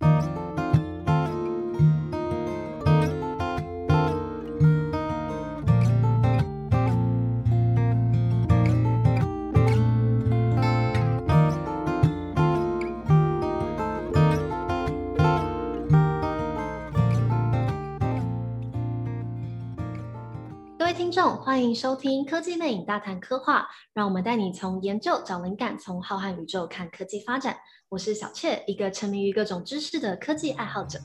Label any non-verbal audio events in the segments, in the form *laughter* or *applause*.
Thank you. 听众，欢迎收听《科技魅影大谈科幻》，让我们带你从研究找灵感，从浩瀚宇宙看科技发展。我是小雀，一个沉迷于各种知识的科技爱好者。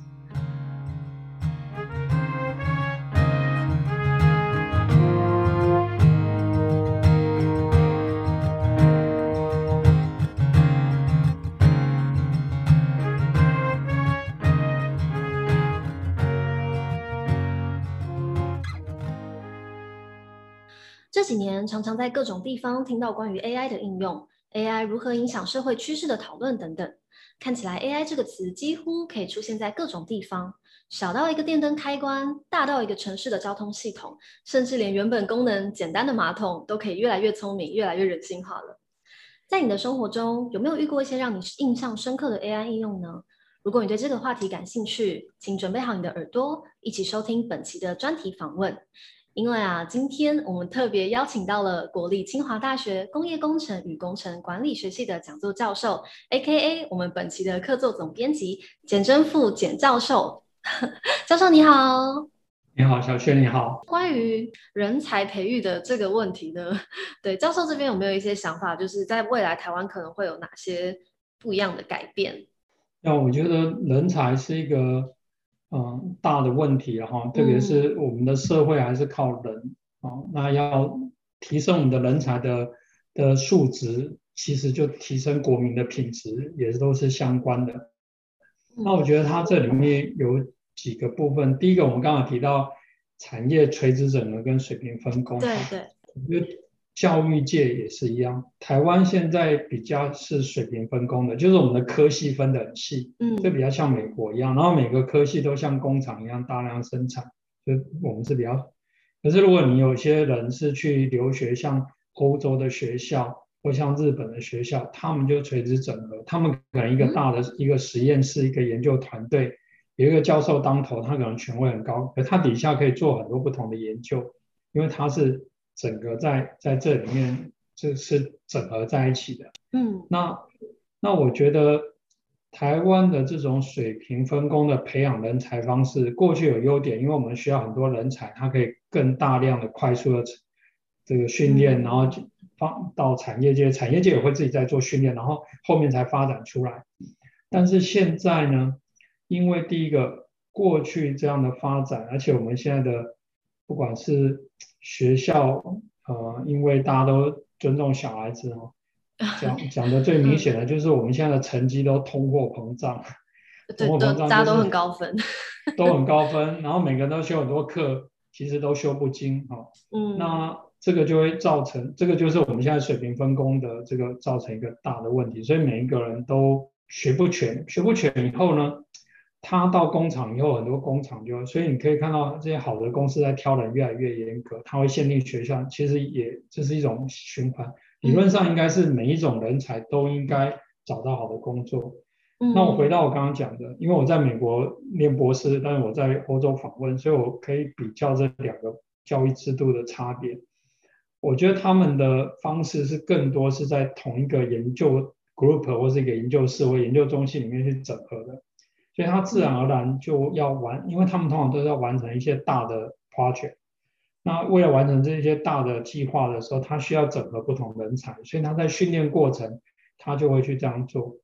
这几年常常在各种地方听到关于 AI 的应用，AI 如何影响社会趋势的讨论等等。看起来 AI 这个词几乎可以出现在各种地方，小到一个电灯开关，大到一个城市的交通系统，甚至连原本功能简单的马桶都可以越来越聪明，越来越人性化了。在你的生活中，有没有遇过一些让你印象深刻的 AI 应用呢？如果你对这个话题感兴趣，请准备好你的耳朵，一起收听本期的专题访问。因为啊，今天我们特别邀请到了国立清华大学工业工程与工程管理学系的讲座教授，AKA 我们本期的客座总编辑简政富简教授。*laughs* 教授你好，你好，小薛你好。关于人才培育的这个问题呢，*laughs* 对教授这边有没有一些想法？就是在未来台湾可能会有哪些不一样的改变？那我觉得人才是一个。嗯，大的问题哈，特别是我们的社会还是靠人啊、嗯，那要提升我们的人才的的素质，其实就提升国民的品质，也都是相关的。那我觉得它这里面有几个部分，第一个我们刚刚提到产业垂直整合跟水平分工，对对。教育界也是一样，台湾现在比较是水平分工的，就是我们的科系分得很细，嗯，就比较像美国一样，然后每个科系都像工厂一样大量生产，就我们是比较。可是如果你有些人是去留学，像欧洲的学校或像日本的学校，他们就垂直整合，他们可能一个大的一个实验室，一个研究团队，有一个教授当头，他可能权威很高，可他底下可以做很多不同的研究，因为他是。整个在在这里面就是整合在一起的，嗯，那那我觉得台湾的这种水平分工的培养人才方式，过去有优点，因为我们需要很多人才，它可以更大量的快速的这个训练，然后放到产业界，产业界也会自己在做训练，然后后面才发展出来。但是现在呢，因为第一个过去这样的发展，而且我们现在的不管是学校，呃，因为大家都尊重小孩子哦，*laughs* 讲讲的最明显的就是我们现在的成绩都通货膨胀，通货膨胀，就是，大家都很高分，*laughs* 都很高分，然后每个人都修很多课，其实都修不精哈，哦。嗯，那这个就会造成，这个就是我们现在水平分工的这个造成一个大的问题，所以每一个人都学不全，学不全以后呢，他到工厂以后，很多工厂就，所以你可以看到这些好的公司在挑人越来越严格，他会限定学校，其实也这是一种循环。理论上应该是每一种人才都应该找到好的工作。嗯。那我回到我刚刚讲的，因为我在美国念博士，但是我在欧洲访问，所以我可以比较这两个教育制度的差别。我觉得他们的方式是更多是在同一个研究 group 或是一个研究室或研究中心里面去整合的。所以他自然而然就要完，因为他们通常都是要完成一些大的 project。那为了完成这些大的计划的时候，他需要整合不同人才，所以他在训练过程，他就会去这样做。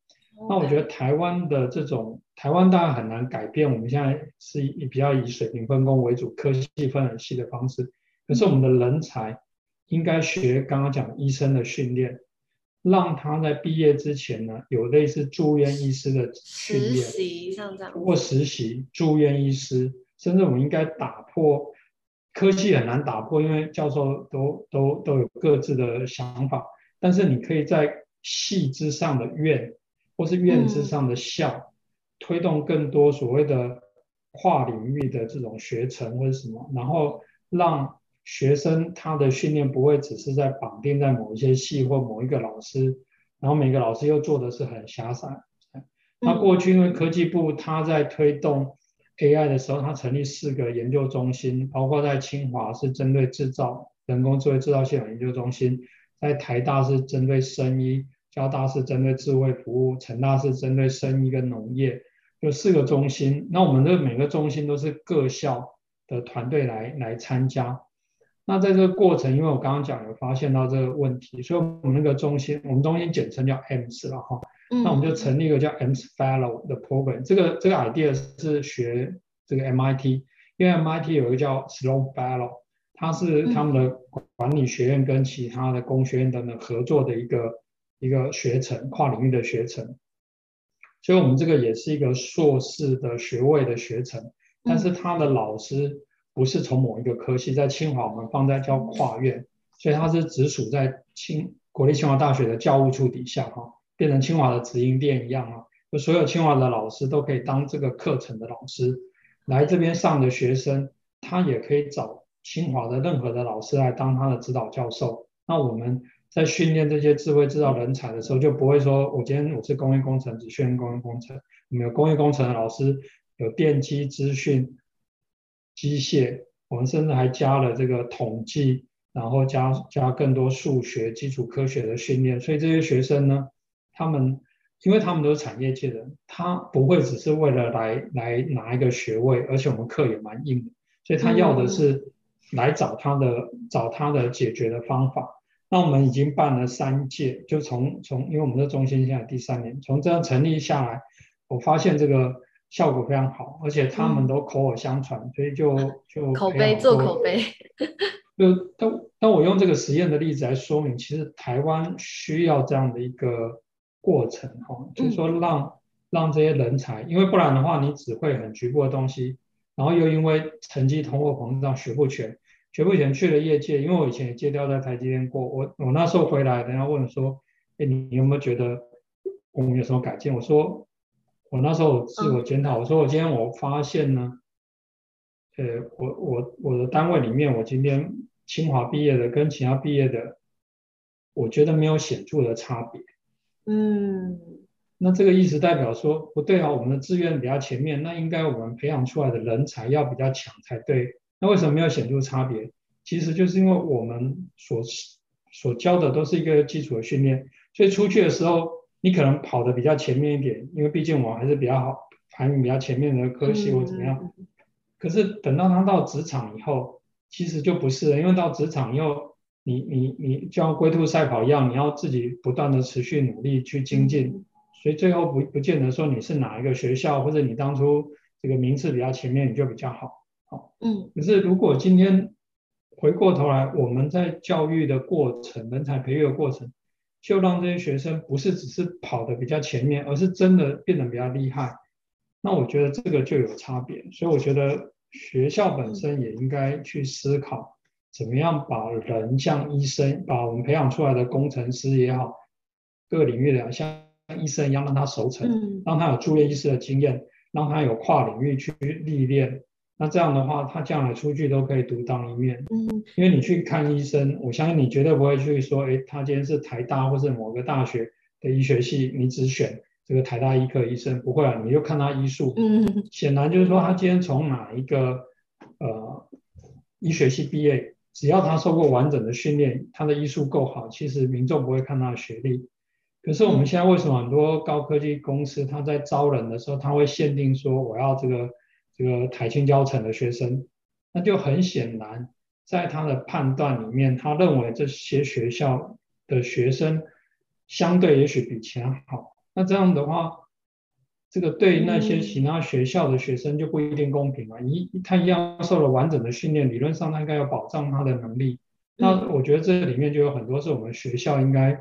那我觉得台湾的这种，台湾当然很难改变，我们现在是以比较以水平分工为主，科系分很细的方式。可是我们的人才应该学刚刚讲医生的训练。让他在毕业之前呢，有类似住院医师的训练，实习像这样，通过实习住院医师，甚至我们应该打破科技很难打破，因为教授都都都有各自的想法，但是你可以在系之上的院，或是院之上的校，嗯、推动更多所谓的跨领域的这种学程或者什么，然后让。学生他的训练不会只是在绑定在某一些系或某一个老师，然后每个老师又做的是很狭窄。那过去因为科技部他在推动 AI 的时候，他成立四个研究中心，包括在清华是针对制造人工智慧制造系统研究中心，在台大是针对生医，交大是针对智慧服务，成大是针对生医跟农业，有四个中心。那我们的每个中心都是各校的团队来来参加。那在这个过程，因为我刚刚讲有发现到这个问题，所以我们那个中心，我们中心简称叫 AMS 了哈。那我们就成立一个叫 AMS Fellow 的 program。这个这个 idea 是学这个 MIT，因为 MIT 有一个叫 Sloan Fellow，它是他们的管理学院跟其他的工学院等等合作的一个一个学程，跨领域的学程。所以我们这个也是一个硕士的学位的学程，但是他的老师。不是从某一个科系，在清华我们放在叫跨院，所以它是直属在清国立清华大学的教务处底下哈，变成清华的直营店一样啊，就所有清华的老师都可以当这个课程的老师，来这边上的学生，他也可以找清华的任何的老师来当他的指导教授。那我们在训练这些智慧制造人才的时候，就不会说我今天我是工业工程，只训练工业工程，我们有工业工程的老师，有电机资讯。机械，我们甚至还加了这个统计，然后加加更多数学、基础科学的训练。所以这些学生呢，他们因为他们都是产业界的人，他不会只是为了来来拿一个学位，而且我们课也蛮硬的，所以他要的是来找他的、嗯、找他的解决的方法。那我们已经办了三届，就从从因为我们的中心现在第三年，从这样成立下来，我发现这个。效果非常好，而且他们都口耳相传，嗯、所以就 *laughs* 就口碑做口碑。就当当我用这个实验的例子来说明，其实台湾需要这样的一个过程哈，就是说让、嗯、让这些人才，因为不然的话，你只会很局部的东西，然后又因为成绩通货膨胀学不全，学不全去了业界，因为我以前也借调在台积电过，我我那时候回来，人家问说，哎，你有没有觉得我们有什么改进？我说。我那时候自我检讨，我说我今天我发现呢，呃，我我我的单位里面，我今天清华毕业的跟其他毕业的，我觉得没有显著的差别。嗯，那这个意思代表说不对啊，我们的志愿比较前面，那应该我们培养出来的人才要比较强才对。那为什么没有显著差别？其实就是因为我们所所教的都是一个基础的训练，所以出去的时候。你可能跑的比较前面一点，因为毕竟我还是比较好排名比较前面的科系或怎么样。可是等到他到职场以后，其实就不是了，因为到职场以后，你你你就像龟兔赛跑一样，你要自己不断的持续努力去精进，所以最后不不见得说你是哪一个学校或者你当初这个名次比较前面你就比较好。好，嗯。可是如果今天回过头来，我们在教育的过程、人才培育的过程。就让这些学生不是只是跑得比较前面，而是真的变得比较厉害。那我觉得这个就有差别。所以我觉得学校本身也应该去思考，怎么样把人像医生，把我们培养出来的工程师也好，各个领域的像医生一样，让他熟成，让他有住院医师的经验，让他有跨领域去历练。那这样的话，他将来出去都可以独当一面。嗯，因为你去看医生，我相信你绝对不会去说，哎，他今天是台大或是某个大学的医学系，你只选这个台大医科医生，不会啊，你就看他医术。嗯，显然就是说，他今天从哪一个呃医学系毕业，只要他受过完整的训练，他的医术够好，其实民众不会看他的学历。可是我们现在为什么很多高科技公司，他在招人的时候，他会限定说，我要这个。这个台清教城的学生，那就很显然，在他的判断里面，他认为这些学校的学生相对也许比其他好。那这样的话，这个对那些其他学校的学生就不一定公平了。一他一样受了完整的训练，理论上他应该要保障他的能力。那我觉得这里面就有很多是我们学校应该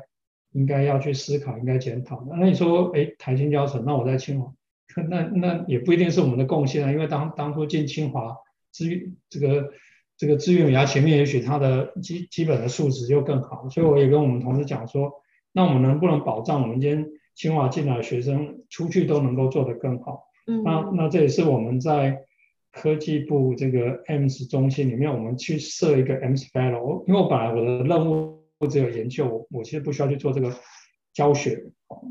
应该要去思考、应该检讨的。那你说，哎，台清教城，那我在清华。*laughs* 那那也不一定是我们的贡献啊，因为当当初进清华资这个这个志愿比较前面，也许他的基基本的素质就更好，所以我也跟我们同事讲说，那我们能不能保障我们今天清华进来的学生出去都能够做得更好？嗯，那那这也是我们在科技部这个 AMS 中心里面，我们去设一个 AMS Fellow，因为我本来我的任务只有研究，我我其实不需要去做这个教学。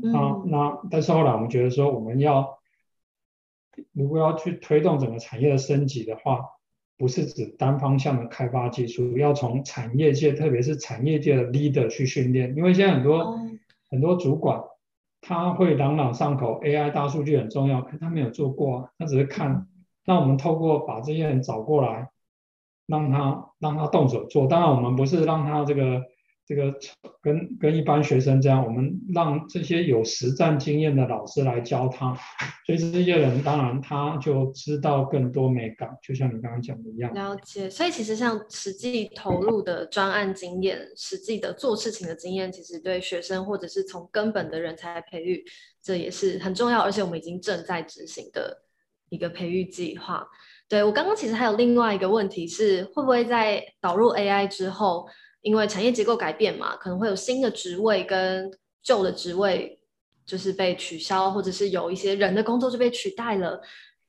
那、嗯、那但是后来我们觉得说，我们要如果要去推动整个产业的升级的话，不是指单方向的开发技术，要从产业界，特别是产业界的 leader 去训练。因为现在很多、嗯、很多主管，他会朗朗上口，AI 大数据很重要，可他没有做过啊，他只是看。那我们透过把这些人找过来，让他让他动手做。当然，我们不是让他这个。这个跟跟一般学生这样，我们让这些有实战经验的老师来教他，所以这些人当然他就知道更多美感，就像你刚刚讲的一样。了解，所以其实像实际投入的专案经验，实际的做事情的经验，其实对学生或者是从根本的人才培育，这也是很重要，而且我们已经正在执行的一个培育计划。对，我刚刚其实还有另外一个问题是，会不会在导入 AI 之后？因为产业结构改变嘛，可能会有新的职位跟旧的职位就是被取消，或者是有一些人的工作就被取代了。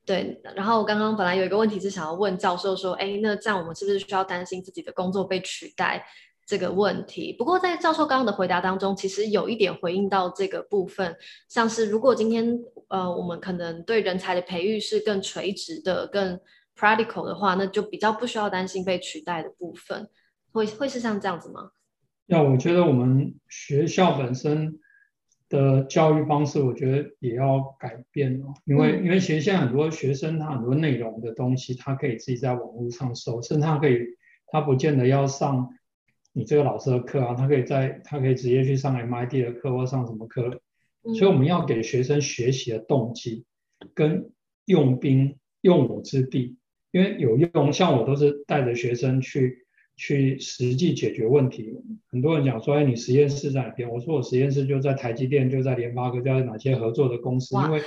对，然后刚刚本来有一个问题是想要问教授说，哎，那这样我们是不是需要担心自己的工作被取代这个问题？不过在教授刚刚的回答当中，其实有一点回应到这个部分，像是如果今天呃我们可能对人才的培育是更垂直的、更 practical 的话，那就比较不需要担心被取代的部分。会会是像这样子吗？要我觉得我们学校本身的教育方式，我觉得也要改变哦。因为、嗯、因为其实现在很多学生他很多内容的东西，他可以自己在网络上搜，甚至他可以他不见得要上你这个老师的课啊，他可以在他可以直接去上 MIT 的课或上什么课。嗯、所以我们要给学生学习的动机跟用兵用武之地，因为有用，像我都是带着学生去。去实际解决问题。很多人讲说：“哎，你实验室在哪边？”我说：“我实验室就在台积电，就在联发科，就在哪些合作的公司。”因为，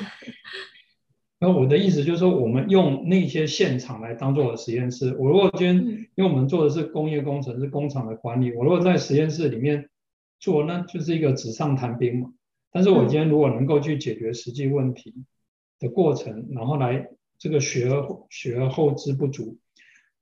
那我的意思就是说，我们用那些现场来当做我的实验室。我如果今天，因为我们做的是工业工程，是工厂的管理，我如果在实验室里面做，那就是一个纸上谈兵嘛。但是我今天如果能够去解决实际问题的过程，然后来这个学而学而后知不足。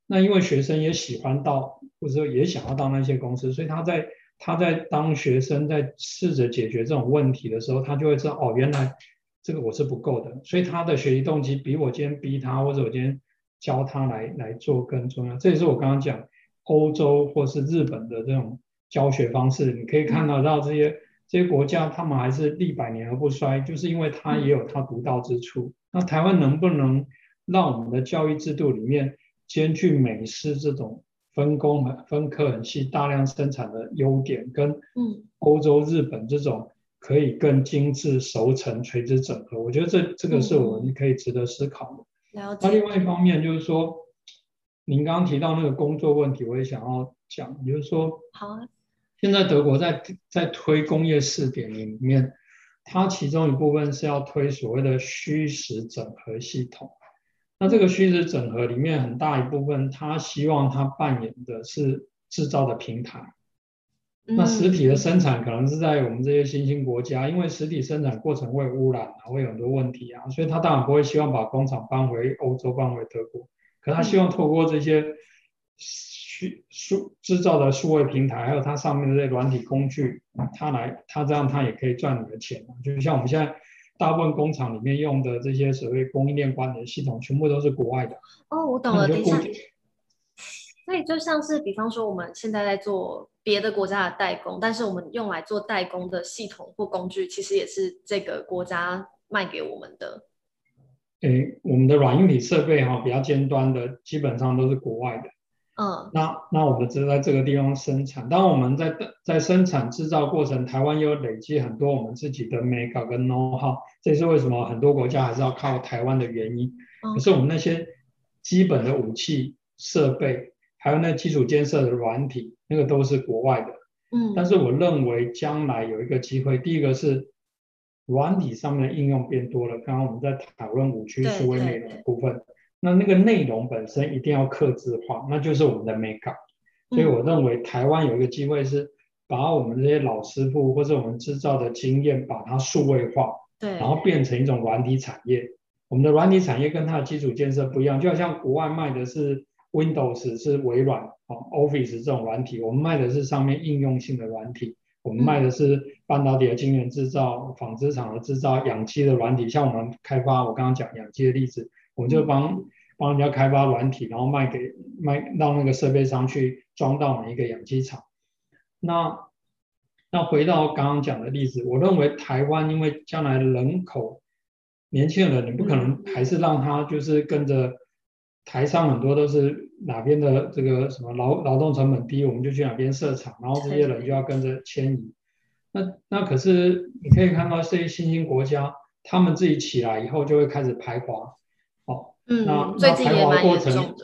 那因为学生也喜欢到，或者说也想要到那些公司，所以他在他在当学生在试着解决这种问题的时候，他就会知道哦，原来这个我是不够的，所以他的学习动机比我今天逼他，或者我今天教他来来做更重要。这也是我刚刚讲欧洲或是日本的这种教学方式，你可以看得到这些这些国家，他们还是历百年而不衰，就是因为他也有他独到之处。那台湾能不能让我们的教育制度里面，兼具美式这种分工很分科很细、大量生产的优点，跟嗯欧洲、日本这种可以更精致、熟成、垂直整合，我觉得这这个是我们可以值得思考的。那另外一方面就是说，您刚刚提到那个工作问题，我也想要讲，就是说，好啊。现在德国在在推工业四点零里面，它其中一部分是要推所谓的虚实整合系统。那这个虚实整合里面很大一部分，他希望他扮演的是制造的平台。那实体的生产可能是在我们这些新兴国家，因为实体生产过程会污染啊，会有很多问题啊，所以他当然不会希望把工厂搬回欧洲，搬回德国。可他希望透过这些虚数制造的数位平台，还有它上面的这些软体工具，他来他这样他也可以赚你的钱。就像我们现在。大部分工厂里面用的这些所谓供应链管理系统，全部都是国外的。哦，我懂了。等一下，所以就像是，比方说我们现在在做别的国家的代工，但是我们用来做代工的系统或工具，其实也是这个国家卖给我们的。诶，我们的软硬体设备哈，比较尖端的，基本上都是国外的。嗯，那那我们只在这个地方生产。当我们在在生产制造过程，台湾又累积很多我们自己的 make 跟 know how，这是为什么很多国家还是要靠台湾的原因。可是我们那些基本的武器设备，还有那基础建设的软体，那个都是国外的。嗯，但是我认为将来有一个机会，第一个是软体上面的应用变多了。刚刚我们在讨论五区数位内容的部分。那那个内容本身一定要克制化，那就是我们的美感。所以我认为台湾有一个机会是把我们这些老师傅或者我们制造的经验，把它数位化，对，然后变成一种软体产业。我们的软体产业跟它的基础建设不一样，就好像国外卖的是 Windows 是微软啊，Office 这种软体，我们卖的是上面应用性的软体。我们卖的是半导体的晶圆制造、纺织厂的制造、养鸡的软体。像我们开发，我刚刚讲养鸡的例子，我们就帮帮人家开发软体，然后卖给卖到那个设备商去装到每一个养鸡场。那那回到刚刚讲的例子，我认为台湾因为将来人口年轻人，你不可能还是让他就是跟着。台上很多都是哪边的这个什么劳劳动成本低，我们就去哪边设厂，然后这些人就要跟着迁移。那那可是你可以看到这些新兴国家，他们自己起来以后就会开始排华，哦，嗯，那那排华过程，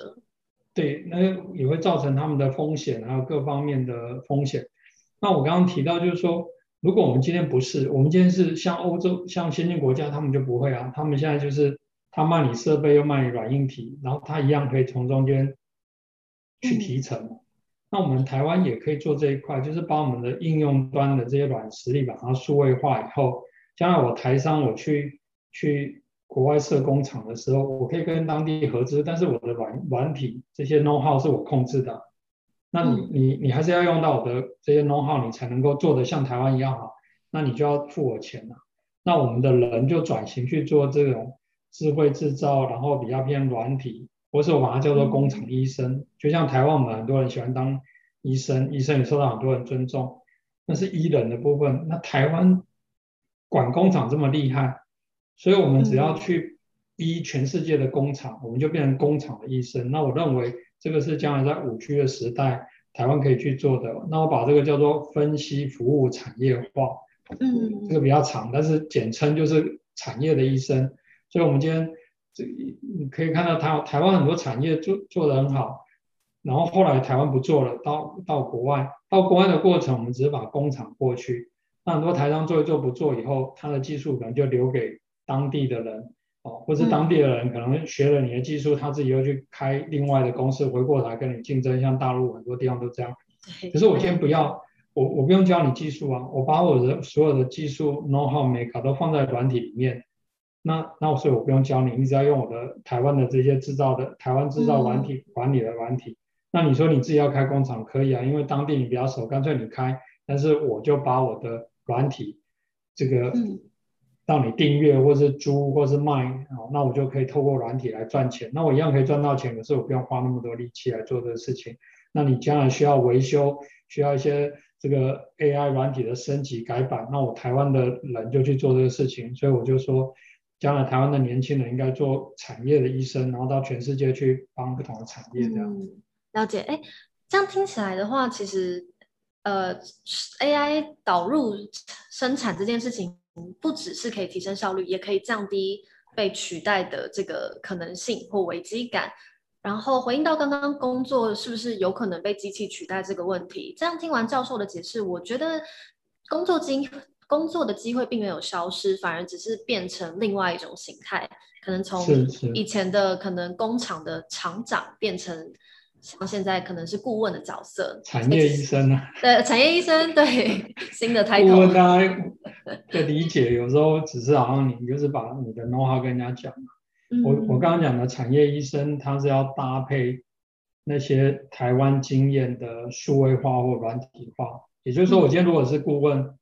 对，那也会造成他们的风险，还有各方面的风险。那我刚刚提到就是说，如果我们今天不是，我们今天是像欧洲、像先进国家，他们就不会啊，他们现在就是。他卖你设备又卖你软硬体，然后他一样可以从中间去提成。嗯、那我们台湾也可以做这一块，就是把我们的应用端的这些软实力把它数位化以后，将来我台商我去去国外设工厂的时候，我可以跟当地合资，但是我的软软体这些 know how 是我控制的。那你你你还是要用到我的这些 know how，你才能够做得像台湾一样好。那你就要付我钱了。那我们的人就转型去做这种。智慧制造，然后比较偏软体，或是我把它叫做工厂医生。嗯、就像台湾，我们很多人喜欢当医生，医生也受到很多人尊重，那是医人的部分。那台湾管工厂这么厉害，所以我们只要去逼全世界的工厂，嗯、我们就变成工厂的医生。那我认为这个是将来在五 G 的时代，台湾可以去做的。那我把这个叫做分析服务产业化，嗯，这个比较长，但是简称就是产业的医生。所以，我们今天这你可以看到台台湾很多产业做做得很好，然后后来台湾不做了，到到国外，到国外的过程，我们只是把工厂过去，那很多台商做一做不做以后，他的技术可能就留给当地的人，哦，或是当地的人可能学了你的技术，他自己又去开另外的公司，回过来跟你竞争，像大陆很多地方都这样。可是我今天不要，我我不用教你技术啊，我把我的所有的技术 know how make 都放在软体里面。那那所以我不用教你，你只要用我的台湾的这些制造的台湾制造软体管理的软体。嗯、那你说你自己要开工厂可以啊，因为当地你比较熟，干脆你开。但是我就把我的软体这个让你订阅或是租或是卖，哦，那我就可以透过软体来赚钱。那我一样可以赚到钱，可是我不用花那么多力气来做这个事情。那你将来需要维修，需要一些这个 AI 软体的升级改版，那我台湾的人就去做这个事情。所以我就说。将来台湾的年轻人应该做产业的医生，然后到全世界去帮不同的产业这样。嗯，了解，哎，这样听起来的话，其实呃，AI 导入生产这件事情，不只是可以提升效率，也可以降低被取代的这个可能性或危机感。然后回应到刚刚工作是不是有可能被机器取代这个问题，这样听完教授的解释，我觉得工作经工作的机会并没有消失，反而只是变成另外一种形态，可能从以前的可能工厂的厂长变成像现在可能是顾问的角色，产业医生啊，对，产业医生，对，新的 title。顾问大家的理解有时候只是好像你就是把你的 know how 跟人家讲我我刚刚讲的产业医生，他是要搭配那些台湾经验的数位化或软体化，也就是说，我今天如果是顾问。嗯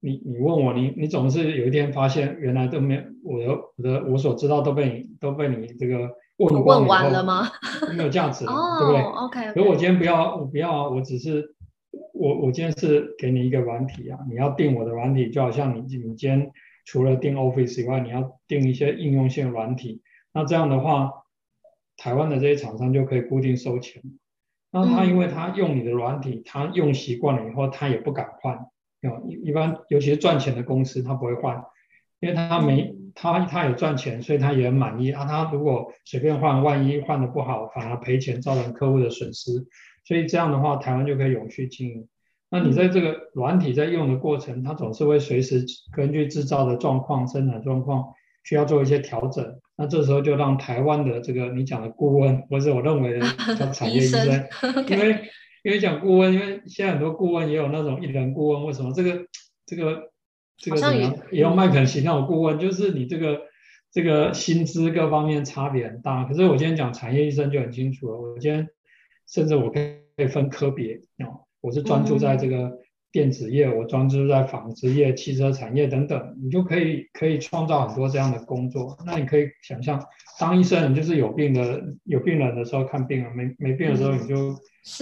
你你问我，你你总是有一天发现，原来都没有我的我的我所知道都被你都被你这个问完了吗？没有价值了，oh, *laughs* 对不对？OK。所以我今天不要，我不要啊！我只是我我今天是给你一个软体啊，你要订我的软体，就好像你你今天除了订 Office 以外，你要订一些应用性软体。那这样的话，台湾的这些厂商就可以固定收钱。那他因为他用你的软体，他用习惯了以后，他也不敢换。一一般，尤其是赚钱的公司，他不会换，因为他没他他也赚钱，所以他也很满意啊。他如果随便换，万一换的不好，反而赔钱，造成客户的损失。所以这样的话，台湾就可以永续经营。那你在这个软体在用的过程，它总是会随时根据制造的状况、生产状况需要做一些调整。那这时候就让台湾的这个你讲的顾问，或者我认为的 *laughs* 叫产业医生，医生因为。因为讲顾问，因为现在很多顾问也有那种一人顾问，为什么这个这个这个怎么样？也有麦肯锡那种顾问，就是你这个这个薪资各方面差别很大。可是我今天讲产业医生就很清楚了，我今天甚至我可以分科别哦，我是专注在这个电子业，我专注在纺织业、汽车产业等等，你就可以可以创造很多这样的工作。那你可以想象，当医生你就是有病的有病人的时候看病啊，没没病的时候你就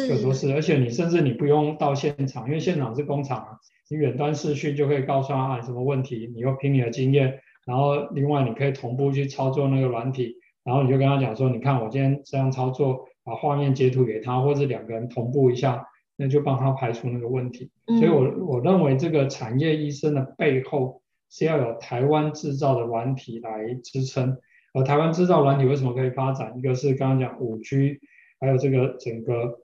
有多事，而且你甚至你不用到现场，因为现场是工厂啊，你远端视讯就可以告诉他啊什么问题，你又凭你的经验，然后另外你可以同步去操作那个软体，然后你就跟他讲说，你看我今天这样操作，把画面截图给他，或者两个人同步一下。那就帮他排除那个问题，所以我我认为这个产业医生的背后是要有台湾制造的软体来支撑。而台湾制造软体为什么可以发展？一个是刚刚讲五 G，还有这个整个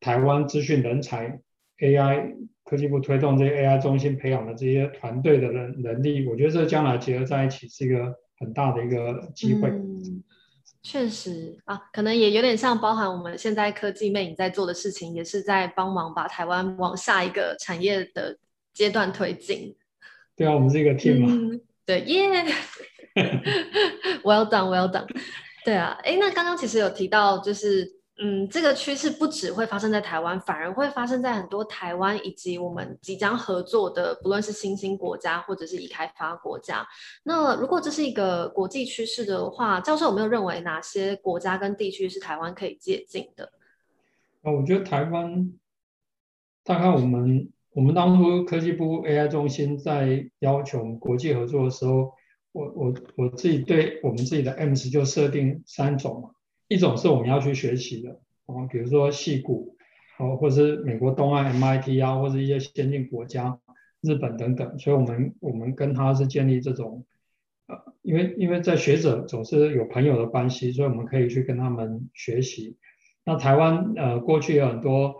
台湾资讯人才 AI 科技部推动这些 AI 中心培养的这些团队的人能力，我觉得这将来结合在一起是一个很大的一个机会。嗯确实啊，可能也有点像包含我们现在科技魅影在做的事情，也是在帮忙把台湾往下一个产业的阶段推进。对啊，我们是一个 team 嘛。嗯、对耶、*laughs* yeah!，Well done，Well done。对啊，哎，那刚刚其实有提到就是。嗯，这个趋势不只会发生在台湾，反而会发生在很多台湾以及我们即将合作的，不论是新兴国家或者是已开发国家。那如果这是一个国际趋势的话，教授有没有认为哪些国家跟地区是台湾可以借鉴的？啊，我觉得台湾，大概我们我们当初科技部 AI 中心在要求国际合作的时候，我我我自己对我们自己的 MIS 就设定三种嘛。一种是我们要去学习的，啊，比如说矽谷，哦，或者是美国东岸 MIT 啊，或者一些先进国家，日本等等，所以我们我们跟他是建立这种，呃，因为因为在学者总是有朋友的关系，所以我们可以去跟他们学习。那台湾呃过去有很多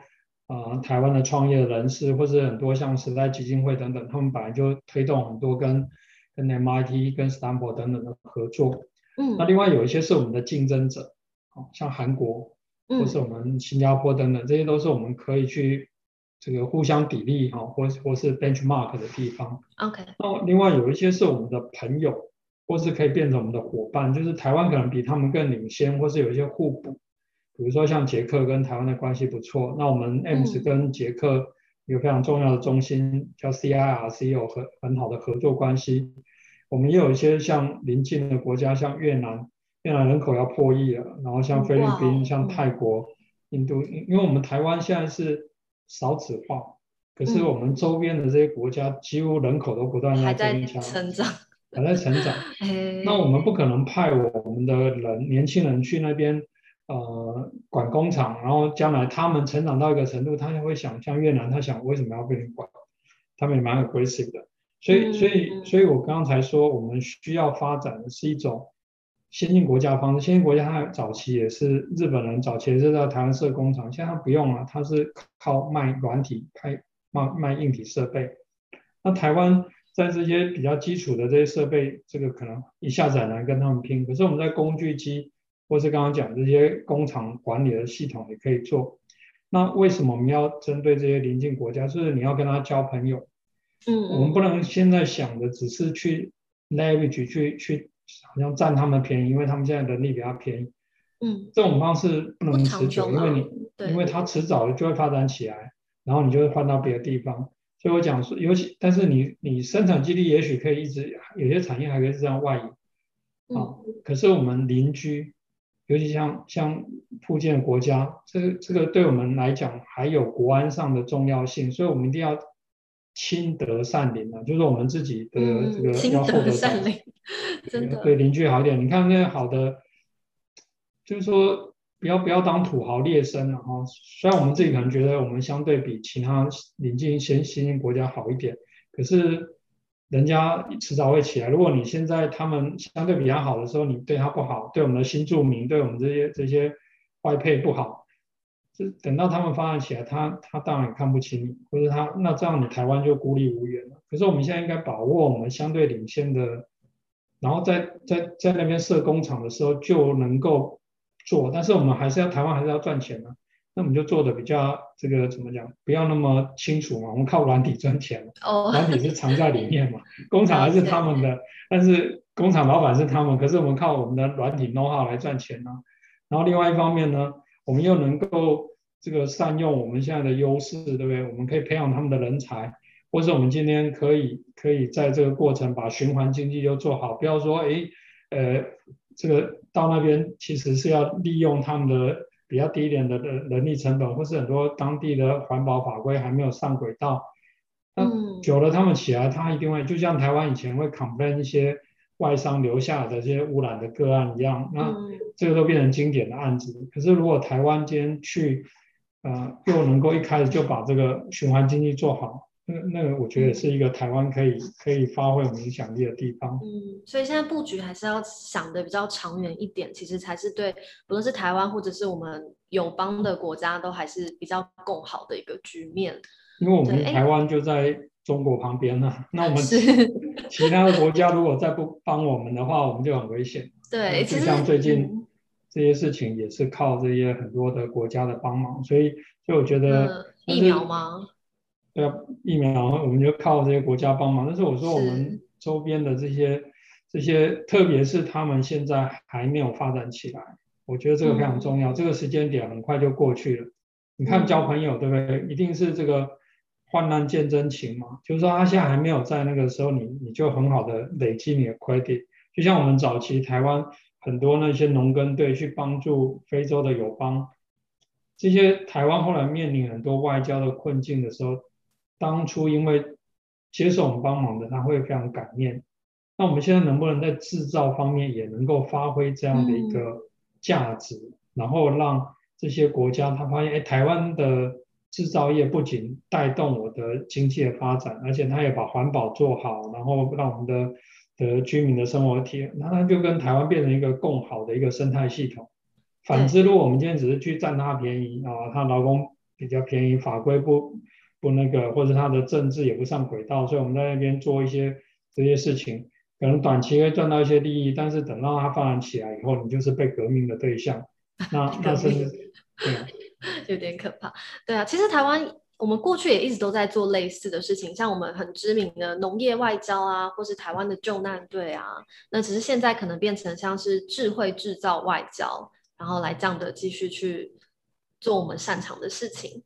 呃台湾的创业人士，或者很多像时代基金会等等，他们本来就推动很多跟跟 MIT、跟 Stanford 等等的合作。嗯，那另外有一些是我们的竞争者。像韩国，或是我们新加坡等等，嗯，这些都是我们可以去这个互相砥砺哈，或或是 benchmark 的地方。OK。那另外有一些是我们的朋友，或是可以变成我们的伙伴，就是台湾可能比他们更领先，或是有一些互补。比如说像捷克跟台湾的关系不错，那我们 MIS 跟捷克有非常重要的中心，嗯，叫 CIRC 有很很好的合作关系。我们也有一些像邻近的国家，像越南。越南人口要破亿了，然后像菲律宾、像泰国、印度，因为我们台湾现在是少子化，可是我们周边的这些国家几乎人口都不断在增加，成长，还在成长。*laughs* 那我们不可能派我们的人年轻人去那边呃管工厂，然后将来他们成长到一个程度，他就会想像越南，他想为什么要被你管？他们也蛮 aggressive 的，所以所以所以我刚才说，我们需要发展的是一种。先进国家方式，先进国家它早期也是日本人早期也是在台湾设工厂，现在它不用了，它是靠卖软体、开卖卖硬体设备。那台湾在这些比较基础的这些设备，这个可能一下子很难跟他们拼。可是我们在工具机，或是刚刚讲这些工厂管理的系统也可以做。那为什么我们要针对这些邻近国家？就是你要跟他交朋友。嗯，我们不能现在想的只是去 leverage 去去。好像占他们便宜，因为他们现在人力比较便宜。嗯，这种方式不能持久，因为你，因为它迟早就会发展起来，然后你就会换到别的地方。所以我讲说，尤其但是你你生产基地也许可以一直，有些产业还可以这样外移。啊，可是我们邻居，尤其像像附近的国家，这个这个对我们来讲还有国安上的重要性，所以我们一定要。亲德善邻啊，就是我们自己的这个要厚德善邻，真的对邻居好一点。你看那好的，就是说不要不要当土豪劣绅了哈。虽然我们自己可能觉得我们相对比其他邻近先新兴国家好一点，可是人家迟早会起来。如果你现在他们相对比较好的时候，你对他不好，对我们的新住民，对我们这些这些外配不好。就等到他们发展起来，他他当然也看不起你，或者他那这样你台湾就孤立无援了。可是我们现在应该把握我们相对领先的，然后在在在那边设工厂的时候就能够做，但是我们还是要台湾还是要赚钱呢，那我们就做的比较这个怎么讲，不要那么清楚嘛。我们靠软体赚钱嘛，软体是藏在里面嘛，*laughs* 工厂还是他们的，但是工厂老板是他们，可是我们靠我们的软体 know how 来赚钱呢。然后另外一方面呢？我们又能够这个善用我们现在的优势，对不对？我们可以培养他们的人才，或者我们今天可以可以在这个过程把循环经济就做好，不要说哎，呃，这个到那边其实是要利用他们的比较低一点的人人力成本，或是很多当地的环保法规还没有上轨道，那久了他们起来，他一定会就像台湾以前会 complain 一些外商留下的这些污染的个案一样，那这个都变成经典的案子。可是如果台湾今天去呃，又能够一开始就把这个循环经济做好，那那个我觉得也是一个台湾可以可以发挥我们影响力的地方。嗯，所以现在布局还是要想的比较长远一点，其实才是对，不论是台湾或者是我们友邦的国家，都还是比较共好的一个局面。因为我们台湾就在中国旁边呢，欸、那我们 *laughs* 其他的国家如果再不帮我们的话，我们就很危险。对，就像最近。这些事情也是靠这些很多的国家的帮忙，所以，所以我觉得、呃、疫苗吗？对啊，疫苗我们就靠这些国家帮忙。但是我说我们周边的这些这些，特别是他们现在还没有发展起来，我觉得这个非常重要。嗯、这个时间点很快就过去了。你看交朋友，对不对？一定是这个患难见真情嘛。就是说他现在还没有在那个时候，你你就很好的累积你的 credit。就像我们早期台湾。很多那些农耕队去帮助非洲的友邦，这些台湾后来面临很多外交的困境的时候，当初因为接受我们帮忙的，他会非常感念。那我们现在能不能在制造方面也能够发挥这样的一个价值，嗯、然后让这些国家他发现，哎，台湾的制造业不仅带动我的经济的发展，而且他也把环保做好，然后让我们的。的居民的生活体验，那它就跟台湾变成一个更好的一个生态系统。反之，如果我们今天只是去占他便宜啊，他劳工比较便宜，法规不不那个，或者他的政治也不上轨道，所以我们在那边做一些这些事情，可能短期会赚到一些利益，但是等到它发展起来以后，你就是被革命的对象。那那是对，*laughs* 有点可怕。对啊，其实台湾。我们过去也一直都在做类似的事情，像我们很知名的农业外交啊，或是台湾的救难队啊，那只是现在可能变成像是智慧制造外交，然后来这样的继续去做我们擅长的事情。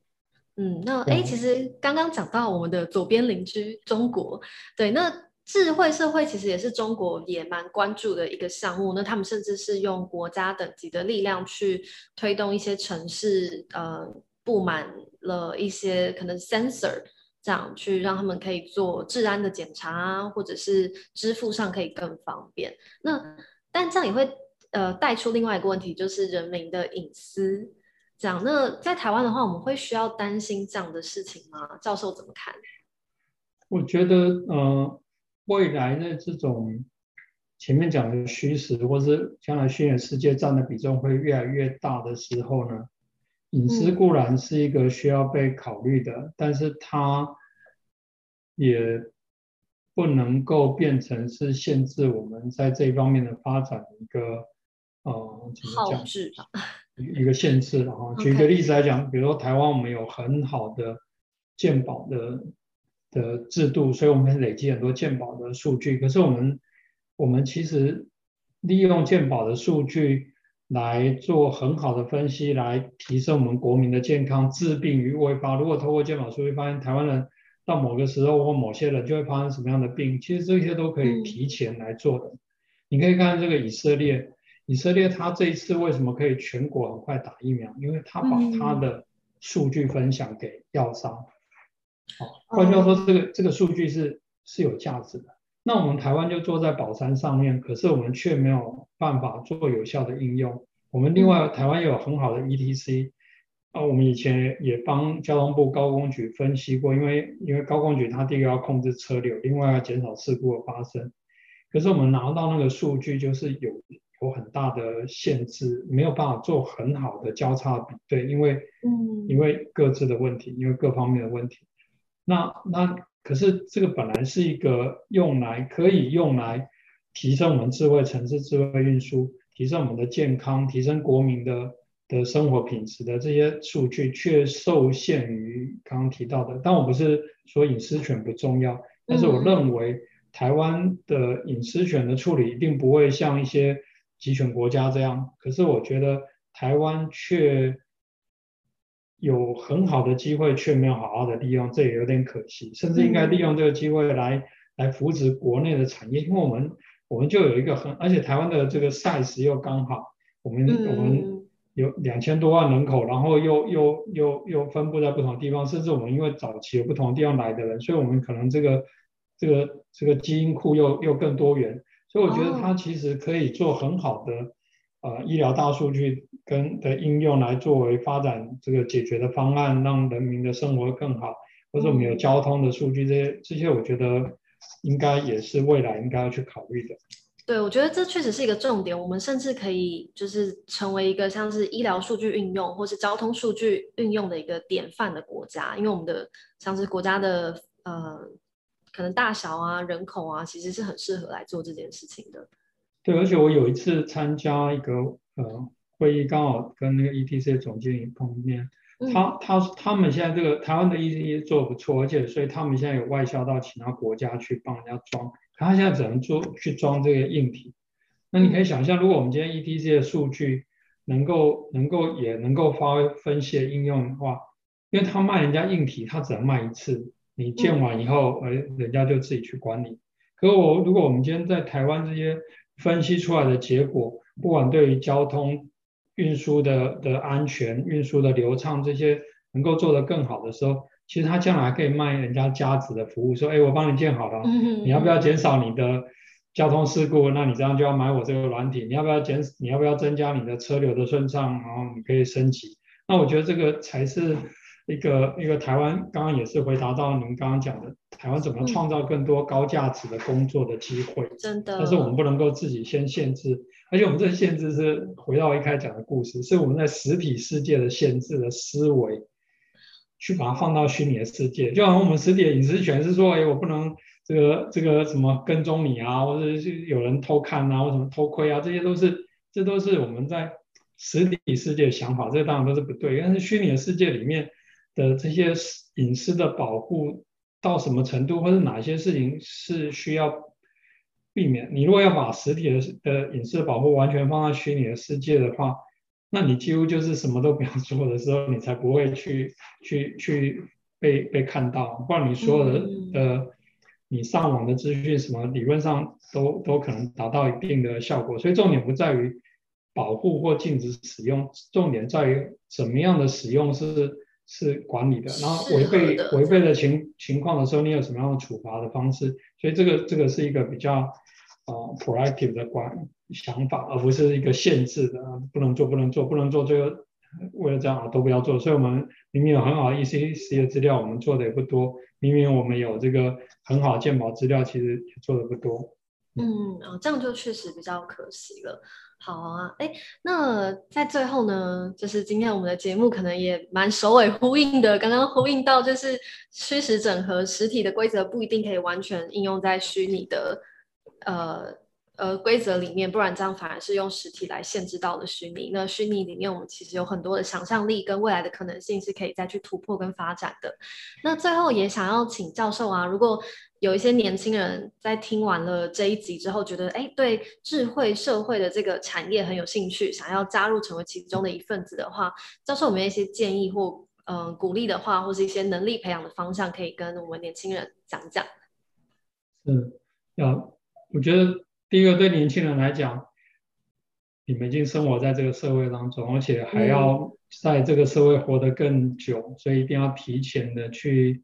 嗯，那哎，其实刚刚讲到我们的左边邻居中国，对，那智慧社会其实也是中国也蛮关注的一个项目，那他们甚至是用国家等级的力量去推动一些城市，呃。布满了一些可能 sensor，这样去让他们可以做治安的检查啊，或者是支付上可以更方便。那但这样也会呃带出另外一个问题，就是人民的隐私。这样，那在台湾的话，我们会需要担心这样的事情吗？教授怎么看？我觉得呃，未来的这种前面讲的虚实，或是将来虚拟世界占的比重会越来越大的时候呢？隐私固然是一个需要被考虑的，嗯、但是它也不能够变成是限制我们在这一方面的发展的一个呃怎么讲？一个限制。然后举个例子来讲，比如说台湾我们有很好的鉴宝的的制度，所以我们累积很多鉴宝的数据。可是我们我们其实利用鉴宝的数据。来做很好的分析，来提升我们国民的健康，治病于未发。如果透过健保数据发现台湾人到某个时候或某些人就会发生什么样的病，其实这些都可以提前来做的。嗯、你可以看看这个以色列，以色列他这一次为什么可以全国很快打疫苗？因为他把他的数据分享给药商。好、嗯，换句话说，这个这个数据是是有价值的。那我们台湾就坐在宝山上面，可是我们却没有办法做有效的应用。我们另外台湾也有很好的 ETC，啊，我们以前也帮交通部高工局分析过，因为因为高工局它第一个要控制车流，另外要减少事故的发生。可是我们拿到那个数据，就是有有很大的限制，没有办法做很好的交叉比对，因为嗯，因为各自的问题，因为各方面的问题。那那。可是这个本来是一个用来可以用来提升我们智慧城市、智慧运输、提升我们的健康、提升国民的的生活品质的这些数据，却受限于刚刚提到的。但我不是说隐私权不重要，但是我认为台湾的隐私权的处理一定不会像一些集权国家这样。可是我觉得台湾却有很好的机会却没有好好的利用，这也有点可惜。甚至应该利用这个机会来、嗯、来扶持国内的产业，因为我们我们就有一个很，而且台湾的这个 size 又刚好，我们、嗯、我们有两千多万人口，然后又又又又分布在不同的地方，甚至我们因为早期有不同地方来的人，所以我们可能这个这个这个基因库又又更多元，所以我觉得它其实可以做很好的。哦呃，医疗大数据跟的应用来作为发展这个解决的方案，让人民的生活更好，或者我们有交通的数据，这些这些我觉得应该也是未来应该要去考虑的。对，我觉得这确实是一个重点。我们甚至可以就是成为一个像是医疗数据运用或是交通数据运用的一个典范的国家，因为我们的像是国家的呃可能大小啊、人口啊，其实是很适合来做这件事情的。对，而且我有一次参加一个呃会议，刚好跟那个 ETC 总经理碰面，他他他们现在这个台湾的 ETC 做得不错，而且所以他们现在有外销到其他国家去帮人家装，他现在只能做去装这个硬体。那你可以想象，如果我们今天 ETC 的数据能够能够也能够发挥分析的应用的话，因为他卖人家硬体，他只能卖一次，你建完以后，呃，人家就自己去管理。可我如果我们今天在台湾这些分析出来的结果，不管对于交通运输的的安全、运输的流畅这些能够做得更好的时候，其实他将来可以卖人家价值的服务，说，哎，我帮你建好了，你要不要减少你的交通事故？那你这样就要买我这个软体。你要不要减？你要不要增加你的车流的顺畅？然后你可以升级。那我觉得这个才是。一个一个台湾刚刚也是回答到您刚刚讲的，台湾怎么创造更多高价值的工作的机会？真的。但是我们不能够自己先限制，而且我们这个限制是回到一开始讲的故事，是我们在实体世界的限制的思维，去把它放到虚拟的世界。就好像我们实体的隐私权是说，哎，我不能这个这个什么跟踪你啊，或者是有人偷看啊，或什么偷窥啊，这些都是这都是我们在实体世界的想法，这当然都是不对。但是虚拟的世界里面。的这些隐私的保护到什么程度，或者哪些事情是需要避免？你如果要把实体的的隐私的保护完全放在虚拟的世界的话，那你几乎就是什么都不要做的时候，你才不会去去去被被看到。不然你所有的的你上网的资讯什么，理论上都都可能达到一定的效果。所以重点不在于保护或禁止使用，重点在于怎么样的使用是。是管理的，然后违背违背的情情况的时候，你有什么样的处罚的方式？所以这个这个是一个比较呃 proactive 的管想法，而不是一个限制的，不能做不能做不能做，最后为了这样啊都不要做。所以我们明明有很好的 ECC 的资料，我们做的也不多；明明我们有这个很好的鉴宝资料，其实也做的不多。嗯，啊，这样就确实比较可惜了。好啊，哎，那在最后呢，就是今天我们的节目可能也蛮首尾呼应的。刚刚呼应到，就是虚实整合，实体的规则不一定可以完全应用在虚拟的，呃。呃，规则里面，不然这样反而是用实体来限制到了虚拟。那虚拟里面，我们其实有很多的想象力跟未来的可能性是可以再去突破跟发展的。那最后也想要请教授啊，如果有一些年轻人在听完了这一集之后，觉得哎，对智慧社会的这个产业很有兴趣，想要加入成为其中的一份子的话，教授有没有一些建议或嗯、鼓励的话，或是一些能力培养的方向，可以跟我们年轻人讲讲？嗯，要我觉得。第一个，对年轻人来讲，你们已经生活在这个社会当中，而且还要在这个社会活得更久，所以一定要提前的去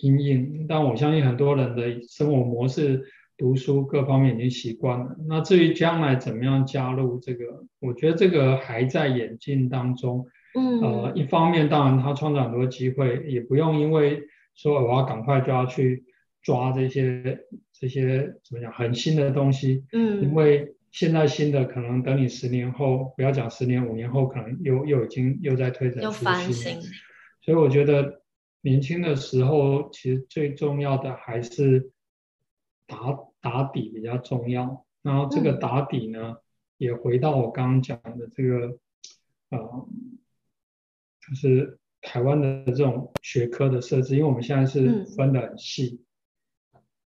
因应。但我相信很多人的生活模式、读书各方面已经习惯了。那至于将来怎么样加入这个，我觉得这个还在演进当中。嗯，呃，一方面当然它创造很多机会，也不用因为说我要赶快就要去抓这些。这些怎么讲很新的东西，嗯，因为现在新的可能等你十年后，不要讲十年五年后，可能又又已经又在推陈出新，所以我觉得年轻的时候其实最重要的还是打打底比较重要。然后这个打底呢，嗯、也回到我刚刚讲的这个，呃，就是台湾的这种学科的设置，因为我们现在是分的很细。嗯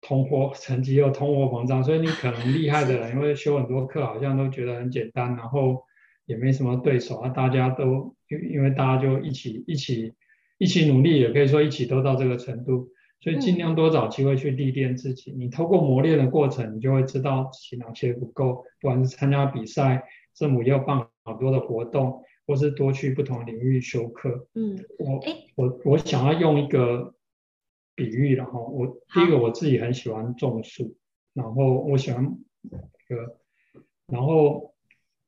通货成绩又通货膨胀，所以你可能厉害的人，因为修很多课，好像都觉得很简单，然后也没什么对手啊，大家都因因为大家就一起一起一起努力，也可以说一起都到这个程度，所以尽量多找机会去历练自己。你透过磨练的过程，你就会知道自己哪些不够，不管是参加比赛，政府要办好多的活动，或是多去不同领域修课。嗯，我我我想要用一个比喻，然后我第一个我自己很喜欢种树，然后我喜欢一个，然后。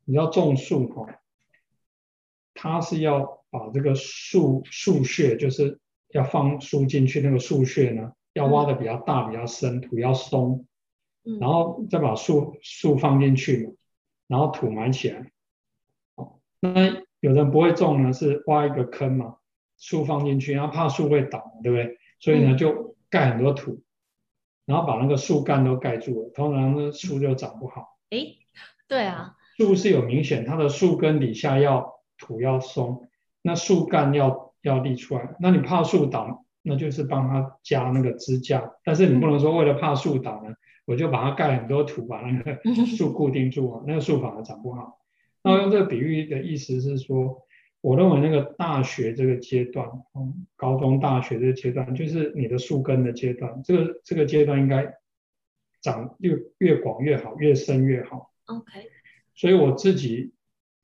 你要种树哈，它是要把这个树树穴，就是要放树进去，那个树穴呢，要挖的比较大、比较深，土要松，然后再把树树放进去嘛，然后土埋起来。那有人不会种呢，是挖一个坑嘛，树放进去，然后怕树会倒，对不对？所以呢，就盖很多土，然后把那个树干都盖住了，通常呢树就长不好。诶，对啊。树是有明显，它的树根底下要土要松，那树干要要立出来。那你怕树倒，那就是帮它加那个支架。但是你不能说为了怕树倒呢，我就把它盖很多土，把那个 *laughs* 树固定住，那个树反而长不好。那我用这个比喻的意思是说，我认为那个大学这个阶段，嗯，高中、大学这个阶段，就是你的树根的阶段。这个这个阶段应该长越越广越好，越深越好。OK。所以我自己，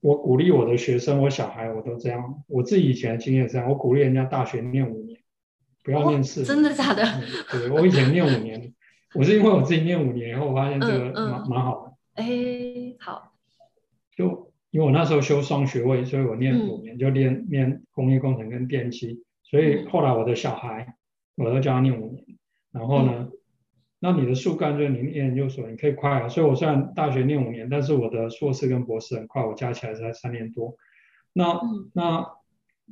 我鼓励我的学生，我小孩我都这样。我自己以前的经验是这样，我鼓励人家大学念五年，不要念四年。真的假的？嗯、对，我以前念五年，我是因为我自己念五年以后，我发现这个蛮蛮、嗯嗯、好的。哎，因为我那时候修双学位，所以我念五年，嗯、就念念工业工程跟电机。所以后来我的小孩，我都叫他念五年。然后呢？嗯那你的树干就是你念研究所，你可以快啊。所以我虽然大学念五年，但是我的硕士跟博士很快，我加起来才三年多。那、嗯、那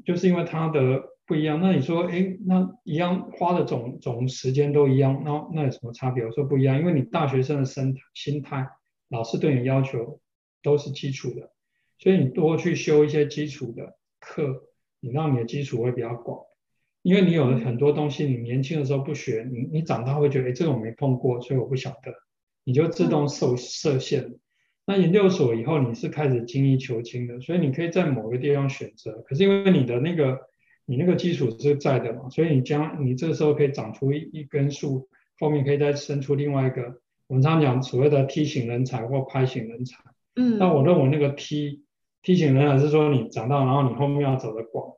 就是因为他的不一样。那你说，哎，那一样花的总总时间都一样，那那有什么差别？我说不一样，因为你大学生的生心态，老师对你要求都是基础的，所以你多去修一些基础的课，你让你的基础会比较广。因为你有很多东西，你年轻的时候不学，你你长大会觉得，哎，这个我没碰过，所以我不晓得，你就自动受设限。那研究所以后，你是开始精益求精的，所以你可以在某个地方选择。可是因为你的那个你那个基础是在的嘛，所以你将你这个时候可以长出一一根树，后面可以再生出另外一个。我们常讲所谓的梯形人才或派型人才。嗯。那我认为那个梯梯形人还是说你长到，然后你后面要走的广。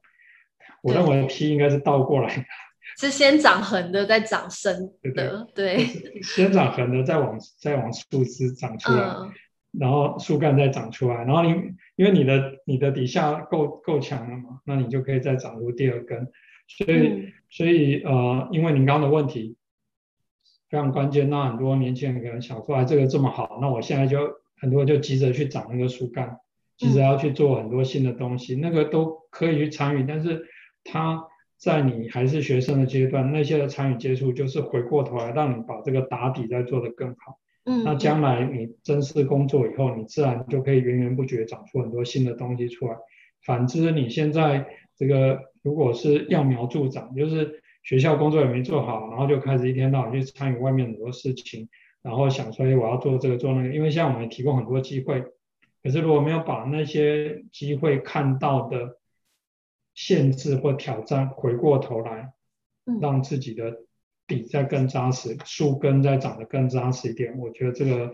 我认为梯应该是倒过来的，是先长横的，再长深的，对，对。对。先长横的，再往再往树枝长出来，嗯、然后树干再长出来，然后你因为你的你的底下够够强了嘛，那你就可以再长出第二根，所以、嗯、所以呃，因为您刚刚的问题非常关键，那很多年轻人可能想出来这个这么好，那我现在就很多人就急着去长那个树干，急着要去做很多新的东西，嗯、那个都可以去参与，但是。他在你还是学生的阶段，那些的参与接触，就是回过头来让你把这个打底再做得更好。嗯，那将来你正式工作以后，你自然就可以源源不绝长出很多新的东西出来。反之，你现在这个如果是揠苗助长，就是学校工作也没做好，然后就开始一天到晚去参与外面很多事情，然后想说，哎，我要做这个做那个，因为现在我们提供很多机会，可是如果没有把那些机会看到的。限制或挑战，回过头来，让自己的底再更扎实，树根再长得更扎实一点。我觉得这个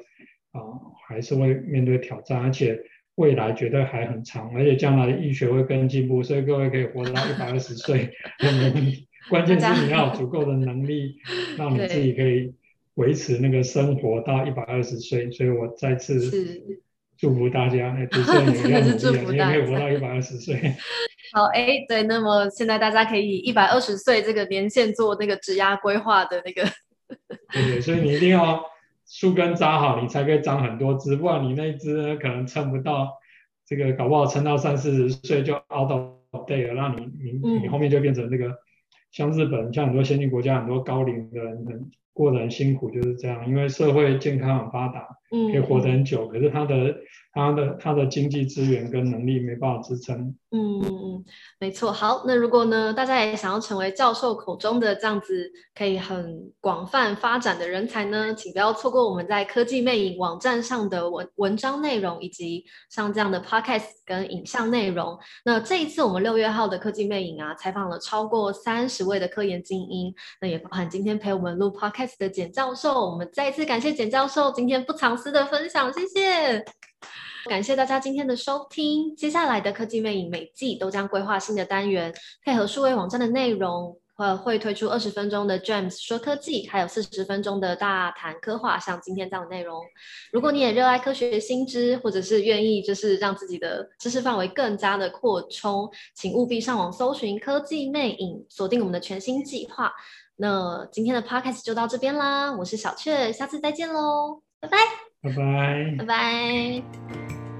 啊、呃，还是会面对挑战，而且未来绝对还很长，而且将来的医学会更进步，所以各位可以活到一百二十岁都没问题。关键是你要有足够的能力，*laughs* 让你自己可以维持那个生活到一百二十岁。所以我再次。祝福大家，哎，主持人也要努力，你也可以活到一百二十岁。*laughs* 好，哎，对，那么现在大家可以以一百二十岁这个年限做那个职涯规划的那个。*laughs* 对对，所以你一定要树根扎好，你才可以长很多枝，不然你那一枝，可能撑不到，这个搞不好撑到三四十岁就 out of date 了，那你你你后面就变成那个，嗯、像日本，像很多先进国家，很多高龄的人很过得很辛苦，就是这样，因为社会健康很发达。可以活得很久，可是他的他的他的经济资源跟能力没办法支撑。嗯嗯嗯，没错。好，那如果呢，大家也想要成为教授口中的这样子可以很广泛发展的人才呢，请不要错过我们在科技魅影网站上的文文章内容，以及像这样的 podcast 跟影像内容。那这一次我们六月号的科技魅影啊，采访了超过三十位的科研精英，那也包含今天陪我们录 podcast 的简教授。我们再一次感谢简教授今天不藏私的分享，谢谢。感谢大家今天的收听。接下来的科技魅影每季都将规划新的单元，配合数位网站的内容，呃，会推出二十分钟的 James 说科技，还有四十分钟的大谈科幻，像今天这样的内容。如果你也热爱科学新知，或者是愿意就是让自己的知识范围更加的扩充，请务必上网搜寻科技魅影，锁定我们的全新计划。那今天的 Podcast 就到这边啦，我是小雀，下次再见喽，拜拜。拜拜，拜拜。